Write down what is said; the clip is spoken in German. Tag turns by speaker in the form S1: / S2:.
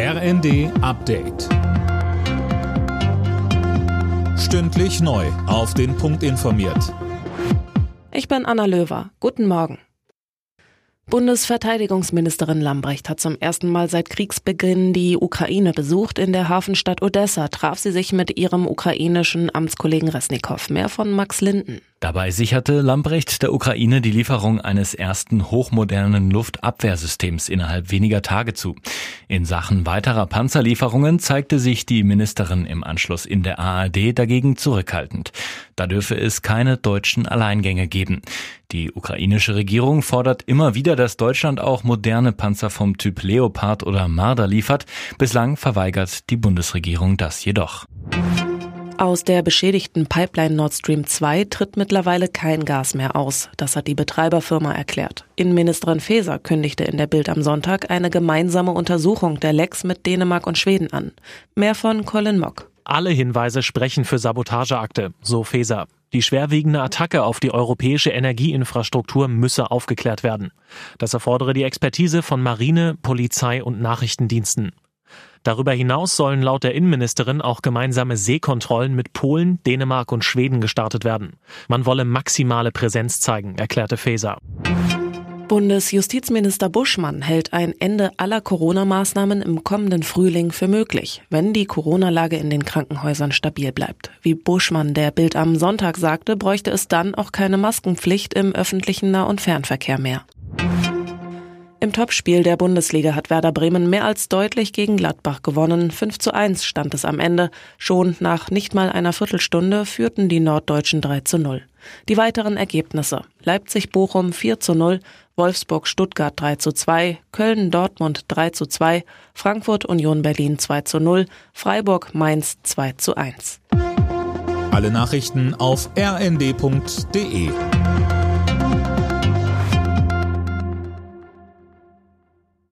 S1: RND Update. Stündlich neu. Auf den Punkt informiert.
S2: Ich bin Anna Löwer. Guten Morgen. Bundesverteidigungsministerin Lambrecht hat zum ersten Mal seit Kriegsbeginn die Ukraine besucht. In der Hafenstadt Odessa traf sie sich mit ihrem ukrainischen Amtskollegen Resnikow. Mehr von Max Linden.
S3: Dabei sicherte Lambrecht der Ukraine die Lieferung eines ersten hochmodernen Luftabwehrsystems innerhalb weniger Tage zu. In Sachen weiterer Panzerlieferungen zeigte sich die Ministerin im Anschluss in der ARD dagegen zurückhaltend. Da dürfe es keine deutschen Alleingänge geben. Die ukrainische Regierung fordert immer wieder, dass Deutschland auch moderne Panzer vom Typ Leopard oder Marder liefert. Bislang verweigert die Bundesregierung das jedoch.
S2: Aus der beschädigten Pipeline Nord Stream 2 tritt mittlerweile kein Gas mehr aus. Das hat die Betreiberfirma erklärt. Innenministerin Faeser kündigte in der Bild am Sonntag eine gemeinsame Untersuchung der Lecks mit Dänemark und Schweden an. Mehr von Colin Mock.
S4: Alle Hinweise sprechen für Sabotageakte, so Faeser. Die schwerwiegende Attacke auf die europäische Energieinfrastruktur müsse aufgeklärt werden. Das erfordere die Expertise von Marine, Polizei und Nachrichtendiensten. Darüber hinaus sollen laut der Innenministerin auch gemeinsame Seekontrollen mit Polen, Dänemark und Schweden gestartet werden. Man wolle maximale Präsenz zeigen, erklärte Faeser.
S2: Bundesjustizminister Buschmann hält ein Ende aller Corona-Maßnahmen im kommenden Frühling für möglich, wenn die Corona-Lage in den Krankenhäusern stabil bleibt. Wie Buschmann der Bild am Sonntag sagte, bräuchte es dann auch keine Maskenpflicht im öffentlichen Nah- und Fernverkehr mehr. Im Topspiel der Bundesliga hat Werder Bremen mehr als deutlich gegen Gladbach gewonnen. 5 zu 1 stand es am Ende. Schon nach nicht mal einer Viertelstunde führten die Norddeutschen 3 zu 0. Die weiteren Ergebnisse. Leipzig-Bochum 4 zu 0, Wolfsburg-Stuttgart 3 zu 2, Köln-Dortmund 3 zu 2, Frankfurt-Union Berlin 2 zu 0, Freiburg-Mainz 2 zu 1.
S1: Alle Nachrichten auf rnd.de